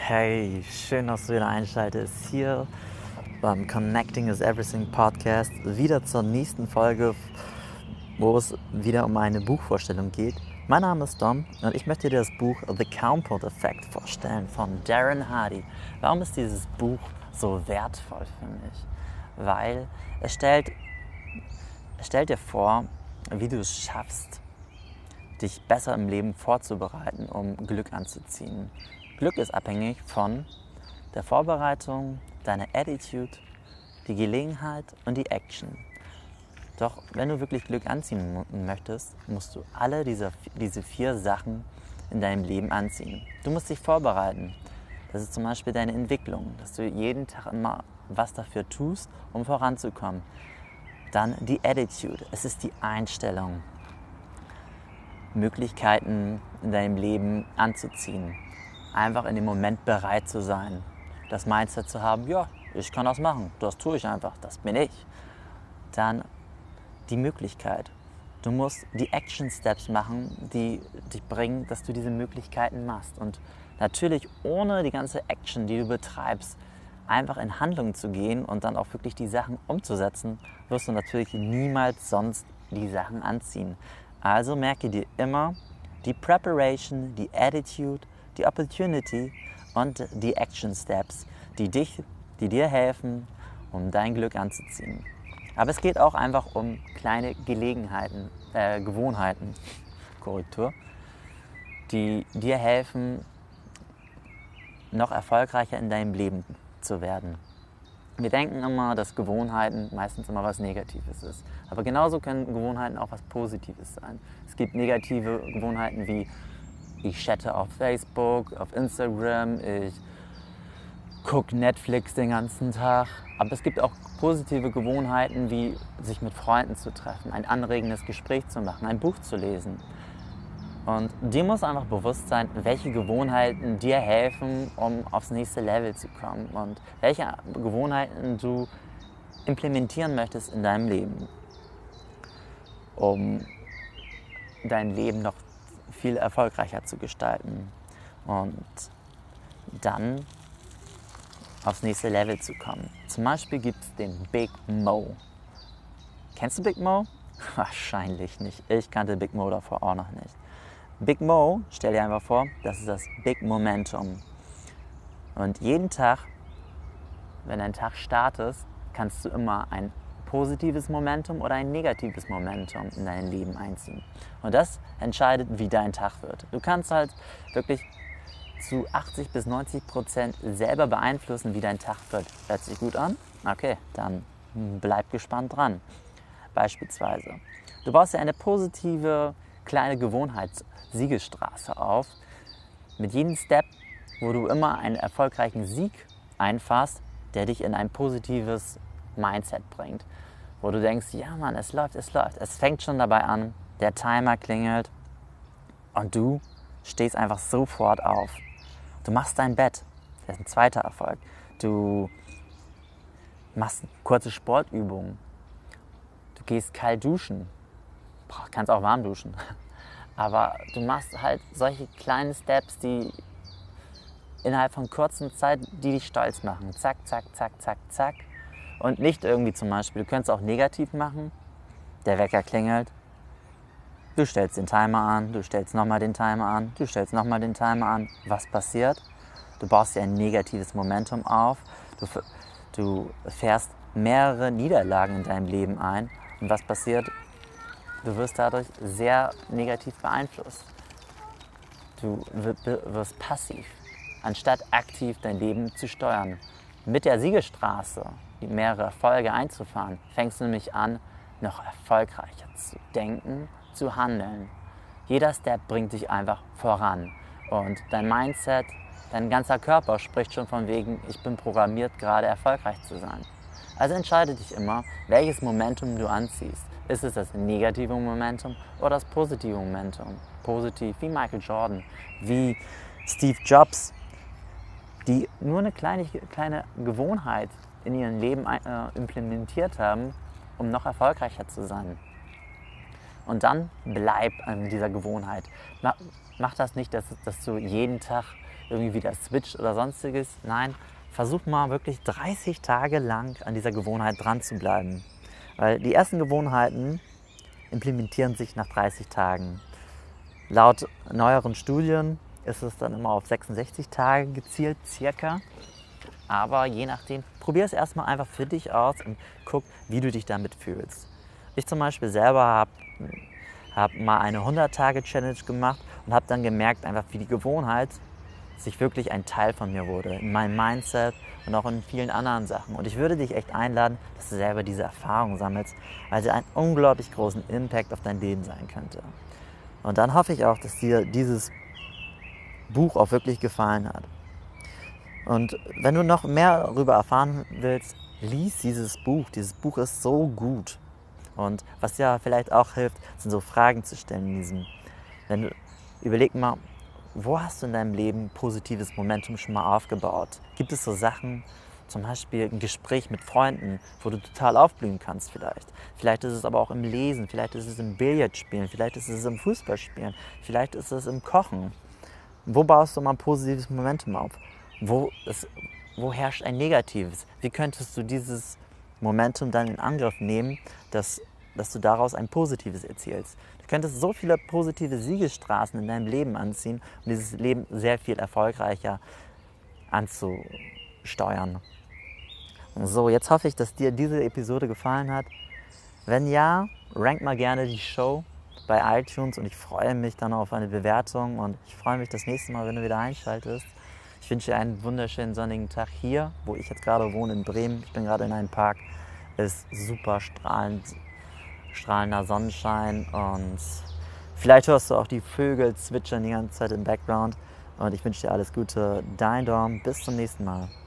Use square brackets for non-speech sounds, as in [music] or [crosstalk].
Hey, schön, dass du wieder einschaltest hier beim Connecting is Everything Podcast. Wieder zur nächsten Folge, wo es wieder um eine Buchvorstellung geht. Mein Name ist Dom und ich möchte dir das Buch The Compound Effect vorstellen von Darren Hardy. Warum ist dieses Buch so wertvoll für mich? Weil es stellt, es stellt dir vor, wie du es schaffst, dich besser im Leben vorzubereiten, um Glück anzuziehen. Glück ist abhängig von der Vorbereitung, deiner Attitude, die Gelegenheit und die Action. Doch wenn du wirklich Glück anziehen möchtest, musst du alle diese, diese vier Sachen in deinem Leben anziehen. Du musst dich vorbereiten. Das ist zum Beispiel deine Entwicklung, dass du jeden Tag immer was dafür tust, um voranzukommen. Dann die Attitude, es ist die Einstellung, Möglichkeiten in deinem Leben anzuziehen einfach in dem Moment bereit zu sein. Das Mindset zu haben, ja, ich kann das machen, das tue ich einfach, das bin ich. Dann die Möglichkeit. Du musst die Action Steps machen, die dich bringen, dass du diese Möglichkeiten machst. Und natürlich ohne die ganze Action, die du betreibst, einfach in Handlung zu gehen und dann auch wirklich die Sachen umzusetzen, wirst du natürlich niemals sonst die Sachen anziehen. Also merke dir immer die Preparation, die Attitude, die Opportunity und die Action Steps, die, dich, die dir helfen, um dein Glück anzuziehen. Aber es geht auch einfach um kleine Gelegenheiten, äh, Gewohnheiten, Korrektur, die dir helfen, noch erfolgreicher in deinem Leben zu werden. Wir denken immer, dass Gewohnheiten meistens immer was Negatives ist. Aber genauso können Gewohnheiten auch was Positives sein. Es gibt negative Gewohnheiten wie ich chatte auf Facebook, auf Instagram, ich gucke Netflix den ganzen Tag. Aber es gibt auch positive Gewohnheiten, wie sich mit Freunden zu treffen, ein anregendes Gespräch zu machen, ein Buch zu lesen. Und dir muss einfach bewusst sein, welche Gewohnheiten dir helfen, um aufs nächste Level zu kommen und welche Gewohnheiten du implementieren möchtest in deinem Leben, um dein Leben noch viel erfolgreicher zu gestalten und dann aufs nächste Level zu kommen. Zum Beispiel gibt es den Big Mo. Kennst du Big Mo? [laughs] Wahrscheinlich nicht. Ich kannte Big Mo davor auch noch nicht. Big Mo, stell dir einfach vor, das ist das Big Momentum. Und jeden Tag, wenn ein Tag startet, kannst du immer ein positives Momentum oder ein negatives Momentum in dein Leben einziehen. Und das entscheidet, wie dein Tag wird. Du kannst halt wirklich zu 80 bis 90 Prozent selber beeinflussen, wie dein Tag wird. Hört sich gut an? Okay, dann bleib gespannt dran. Beispielsweise, du baust dir eine positive kleine Gewohnheitssiegestraße auf. Mit jedem Step, wo du immer einen erfolgreichen Sieg einfahrst, der dich in ein positives Mindset bringt. Wo du denkst, ja Mann, es läuft, es läuft. Es fängt schon dabei an, der Timer klingelt und du stehst einfach sofort auf. Du machst dein Bett. Das ist ein zweiter Erfolg. Du machst kurze Sportübungen. Du gehst kalt duschen. Boah, kannst auch warm duschen. [laughs] Aber du machst halt solche kleinen Steps, die innerhalb von kurzer Zeit, die dich stolz machen. Zack, zack, zack, zack, zack. Und nicht irgendwie zum Beispiel, du könntest auch negativ machen. Der Wecker klingelt. Du stellst den Timer an, du stellst nochmal den Timer an, du stellst nochmal den Timer an. Was passiert? Du baust dir ein negatives Momentum auf. Du, du fährst mehrere Niederlagen in deinem Leben ein. Und was passiert? Du wirst dadurch sehr negativ beeinflusst. Du wirst passiv, anstatt aktiv dein Leben zu steuern. Mit der Siegestraße mehrere Erfolge einzufahren, fängst du nämlich an, noch erfolgreicher zu denken, zu handeln. Jeder Step bringt dich einfach voran. Und dein Mindset, dein ganzer Körper spricht schon von wegen, ich bin programmiert, gerade erfolgreich zu sein. Also entscheide dich immer, welches Momentum du anziehst. Ist es das negative Momentum oder das positive Momentum? Positiv wie Michael Jordan, wie Steve Jobs, die nur eine kleine, kleine Gewohnheit in ihrem Leben äh, implementiert haben, um noch erfolgreicher zu sein. Und dann bleib an dieser Gewohnheit. Mach, mach das nicht, dass, dass, du jeden Tag irgendwie wieder switcht oder sonstiges. Nein, versuch mal wirklich 30 Tage lang an dieser Gewohnheit dran zu bleiben. Weil die ersten Gewohnheiten implementieren sich nach 30 Tagen. Laut neueren Studien ist es dann immer auf 66 Tage gezielt, circa. Aber je nachdem, probier es erstmal einfach für dich aus und guck, wie du dich damit fühlst. Ich zum Beispiel selber habe hab mal eine 100-Tage-Challenge gemacht und habe dann gemerkt, einfach wie die Gewohnheit sich wirklich ein Teil von mir wurde, in meinem Mindset und auch in vielen anderen Sachen. Und ich würde dich echt einladen, dass du selber diese Erfahrung sammelst, weil sie einen unglaublich großen Impact auf dein Leben sein könnte. Und dann hoffe ich auch, dass dir dieses Buch auch wirklich gefallen hat. Und wenn du noch mehr darüber erfahren willst, lies dieses Buch. Dieses Buch ist so gut. Und was ja vielleicht auch hilft, sind so Fragen zu stellen in diesem. Wenn du, überleg mal, wo hast du in deinem Leben positives Momentum schon mal aufgebaut? Gibt es so Sachen, zum Beispiel ein Gespräch mit Freunden, wo du total aufblühen kannst vielleicht. Vielleicht ist es aber auch im Lesen, vielleicht ist es im Billardspielen, vielleicht ist es im Fußballspielen, vielleicht ist es im Kochen. Wo baust du mal positives Momentum auf? Wo, ist, wo herrscht ein negatives? Wie könntest du dieses Momentum dann in Angriff nehmen, dass, dass du daraus ein positives erzielst? Du könntest so viele positive Siegesstraßen in deinem Leben anziehen und dieses Leben sehr viel erfolgreicher anzusteuern. So, jetzt hoffe ich, dass dir diese Episode gefallen hat. Wenn ja, rank mal gerne die Show bei iTunes und ich freue mich dann auf eine Bewertung und ich freue mich das nächste Mal, wenn du wieder einschaltest. Ich wünsche dir einen wunderschönen sonnigen Tag hier, wo ich jetzt gerade wohne in Bremen. Ich bin gerade in einem Park. Es ist super strahlend, strahlender Sonnenschein und vielleicht hörst du auch die Vögel zwitschern die ganze Zeit im Background. Und ich wünsche dir alles Gute. Dein Dom. Bis zum nächsten Mal.